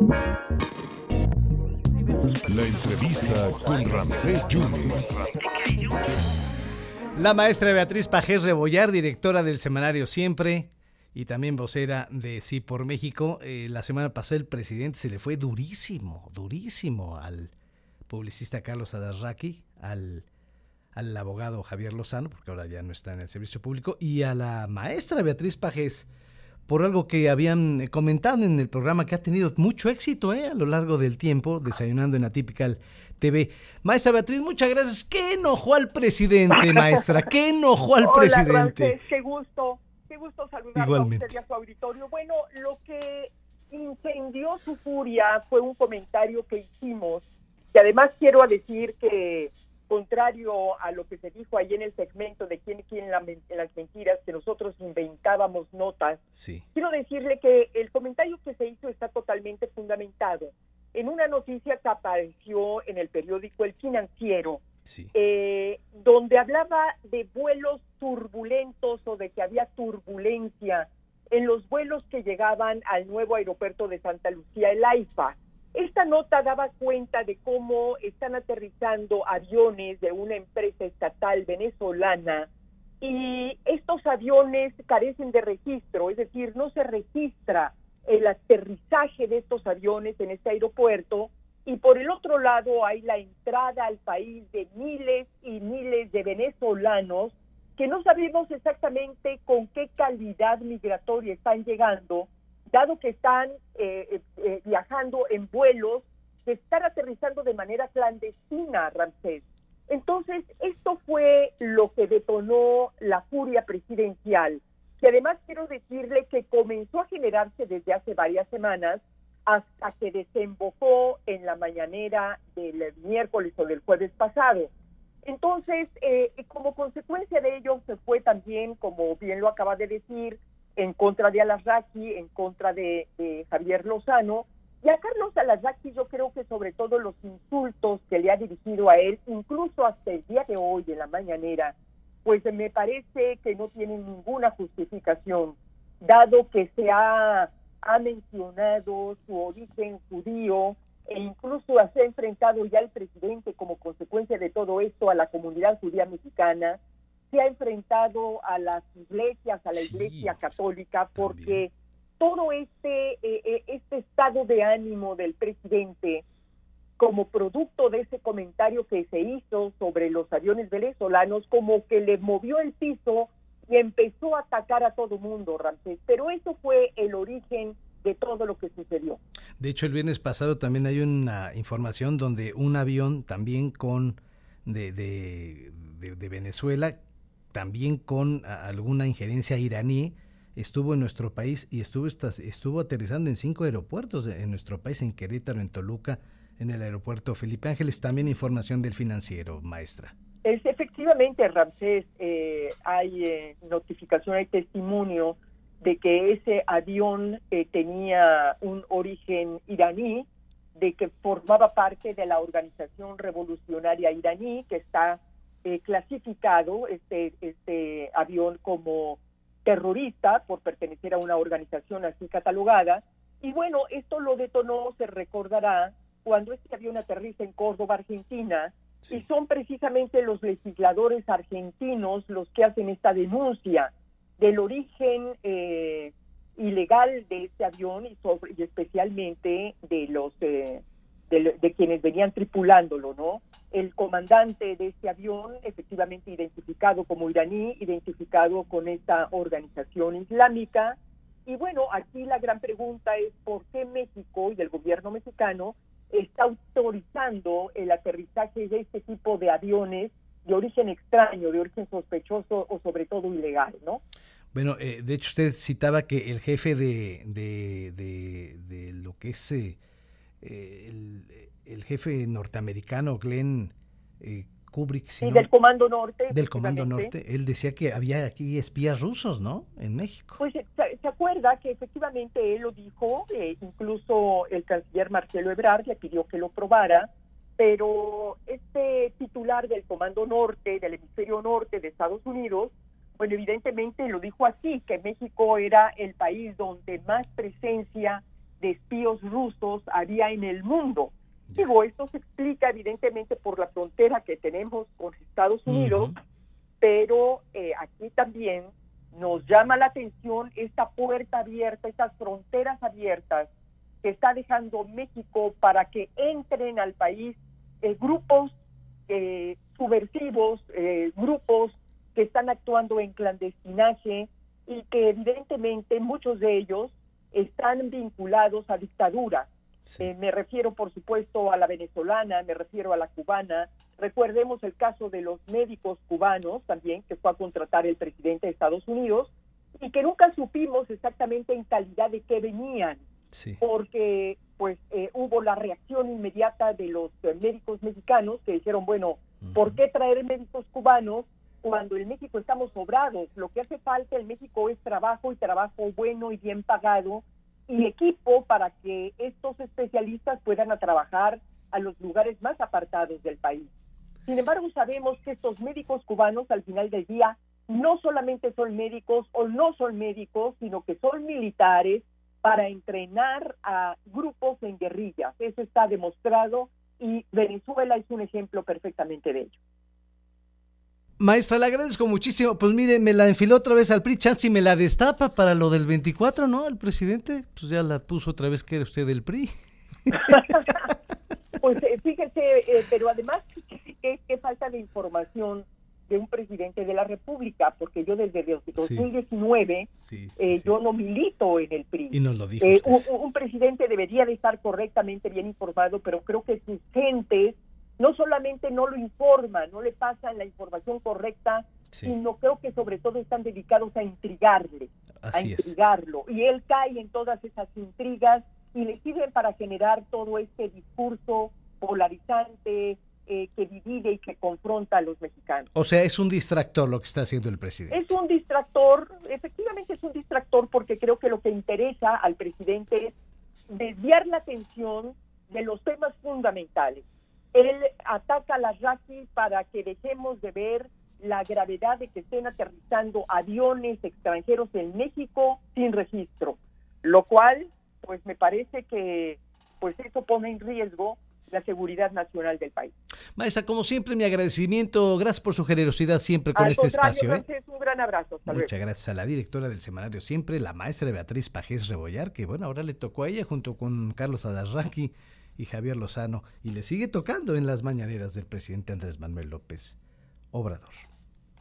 La entrevista con Ramsés Yunes. La maestra Beatriz Pajés Rebollar, directora del semanario Siempre y también vocera de Sí por México. Eh, la semana pasada el presidente se le fue durísimo, durísimo al publicista Carlos Adarraqui, al, al abogado Javier Lozano, porque ahora ya no está en el servicio público, y a la maestra Beatriz Pajés por algo que habían comentado en el programa que ha tenido mucho éxito eh, a lo largo del tiempo, desayunando en Atypical TV. Maestra Beatriz, muchas gracias. ¿Qué enojó al presidente, maestra? ¿Qué enojó al Hola, presidente? Frances, qué gusto, qué gusto saludarlo Igualmente. a usted y a su auditorio. Bueno, lo que incendió su furia fue un comentario que hicimos, y además quiero decir que contrario a lo que se dijo ahí en el segmento de quién quién la las mentiras, que nosotros inventábamos notas, Sí, quiero decirle que el comentario que se hizo está totalmente fundamentado en una noticia que apareció en el periódico El Financiero, sí. eh, donde hablaba de vuelos turbulentos o de que había turbulencia en los vuelos que llegaban al nuevo aeropuerto de Santa Lucía, el AIFA. Esta nota daba cuenta de cómo están aterrizando aviones de una empresa estatal venezolana y estos aviones carecen de registro, es decir, no se registra el aterrizaje de estos aviones en este aeropuerto. Y por el otro lado hay la entrada al país de miles y miles de venezolanos que no sabemos exactamente con qué calidad migratoria están llegando, dado que están eh, eh, eh, viajando en vuelos que están aterrizando de manera clandestina, Ramsés. Entonces, esto fue lo que detonó la furia presidencial, que además quiero decirle que comenzó a generarse desde hace varias semanas hasta que desembocó en la mañanera del miércoles o del jueves pasado. Entonces, eh, como consecuencia de ello, se fue también, como bien lo acaba de decir, en contra de Alarraqui, en contra de, Javier Lozano. Y a Carlos Alarraqui yo creo que sobre todo los insultos que le ha dirigido a él, incluso hasta el día de hoy en la mañanera, pues me parece que no tienen ninguna justificación, dado que se ha, ha mencionado su origen judío e incluso se ha enfrentado ya el presidente como consecuencia de todo esto a la comunidad judía mexicana, se ha enfrentado a las iglesias, a la Sí, iglesia católica, también. porque todo este, eh, eh, este estado de ánimo del presidente como producto de ese comentario que se hizo sobre los aviones venezolanos, como que le movió el piso y empezó a atacar a todo mundo, Ramsés. Pero eso fue el origen de todo lo que sucedió. De hecho, el viernes pasado también hay una información donde un avión también con de, de, de- de Venezuela, también con alguna injerencia iraní, estuvo en nuestro país y estuvo, estuvo aterrizando en cinco aeropuertos de- en nuestro país, en Querétaro, en Toluca, en el aeropuerto Felipe Ángeles. También información del financiero, maestra. Es efectivamente, Ramsés, eh, hay eh, notificación, hay testimonio de que ese avión eh, tenía un origen iraní, de que formaba parte de la organización revolucionaria iraní, que está eh, clasificado este, este avión como terrorista por pertenecer a una organización así catalogada. Y bueno, esto lo detonó, se recordará, cuando este avión aterriza en Córdoba, Argentina, y son precisamente los legisladores argentinos los que hacen esta denuncia del origen eh, ilegal de este avión y, sobre, y especialmente de los eh, de, de, quienes venían tripulándolo, ¿no? El comandante de este avión, efectivamente identificado como iraní, identificado con esta organización islámica. Y bueno, aquí la gran pregunta es por qué México y el gobierno mexicano está autorizando el aterrizaje de este tipo de aviones de origen extraño, de origen sospechoso o sobre todo ilegal, ¿no? Bueno, eh, de hecho usted citaba que el jefe de, de, de, lo que es eh, el, el, jefe norteamericano, Glenn eh, Kubrick. Si sí, no, del Comando Norte. Del Comando Norte. Él decía que había aquí espías rusos, ¿no? En México. Pues se, se acuerda que efectivamente él lo dijo, eh, incluso el canciller Marcelo Ebrard le pidió que lo probara, pero este titular del Comando Norte, del hemisferio norte de Estados Unidos, bueno, evidentemente lo dijo así, que México era el país donde más presencia de espíos rusos había en el mundo. Digo, esto se explica evidentemente por la frontera que tenemos con Estados Unidos, pero eh, aquí también nos llama la atención esta puerta abierta, estas fronteras abiertas que está dejando México para que entren al país eh, grupos eh, subversivos, grupos que están actuando en clandestinaje y que evidentemente muchos de ellos están vinculados a dictaduras. Eh, me refiero, por supuesto, a la venezolana, me refiero a la cubana. Recordemos el caso de los médicos cubanos también, que fue a contratar el presidente de Estados Unidos y que nunca supimos exactamente en calidad de qué venían, porque pues eh, hubo la reacción inmediata de los eh, médicos mexicanos que dijeron, bueno, ¿por qué traer médicos cubanos cuando en México estamos sobrados? Lo que hace falta en México es trabajo y trabajo bueno y bien pagado y equipo para que estos especialistas puedan trabajar a los lugares más apartados del país. Sin embargo, sabemos que estos médicos cubanos al final del día no solamente son médicos o no son médicos, sino que son militares para entrenar a grupos en guerrillas. Eso está demostrado y Venezuela es un ejemplo perfectamente de ello. Maestra, le agradezco muchísimo. Pues mire, me la enfiló otra vez al PRI, chance y me la destapa para lo del 24, ¿no? El presidente, pues ya la puso otra vez que era usted del PRI. pues eh, fíjese, eh, pero además, qué falta de información de un presidente de la República, porque yo desde 2019 eh, yo no milito en el PRI. Y nos lo dijo un, un, presidente debería de estar correctamente bien informado, pero creo que sus gentes no solamente no lo informan, no le pasan la información correcta, sino creo que sobre todo están dedicados a intrigarle, a intrigarlo. Y él cae en todas esas intrigas y le sirven para generar todo este discurso polarizante, eh, que divide y que confronta a los mexicanos. O sea, es un distractor lo que está haciendo el presidente. Es un distractor, efectivamente es un distractor porque creo que lo que interesa al presidente es desviar la atención de los temas fundamentales él ataca a las raquis para que dejemos de ver la gravedad de que estén aterrizando aviones extranjeros en México sin registro, lo cual, pues me parece que, pues eso pone en riesgo la seguridad nacional del país. Maestra, como siempre, mi agradecimiento. Gracias por su generosidad siempre con este espacio. ¿eh? Un gran abrazo. Muchas gracias a la directora del semanario Siempre, la maestra Beatriz Pajés Rebollar, que bueno, ahora le tocó a ella junto con Carlos Adarraqui y Javier Lozano y le sigue tocando en las mañaneras del presidente Andrés Manuel López Obrador.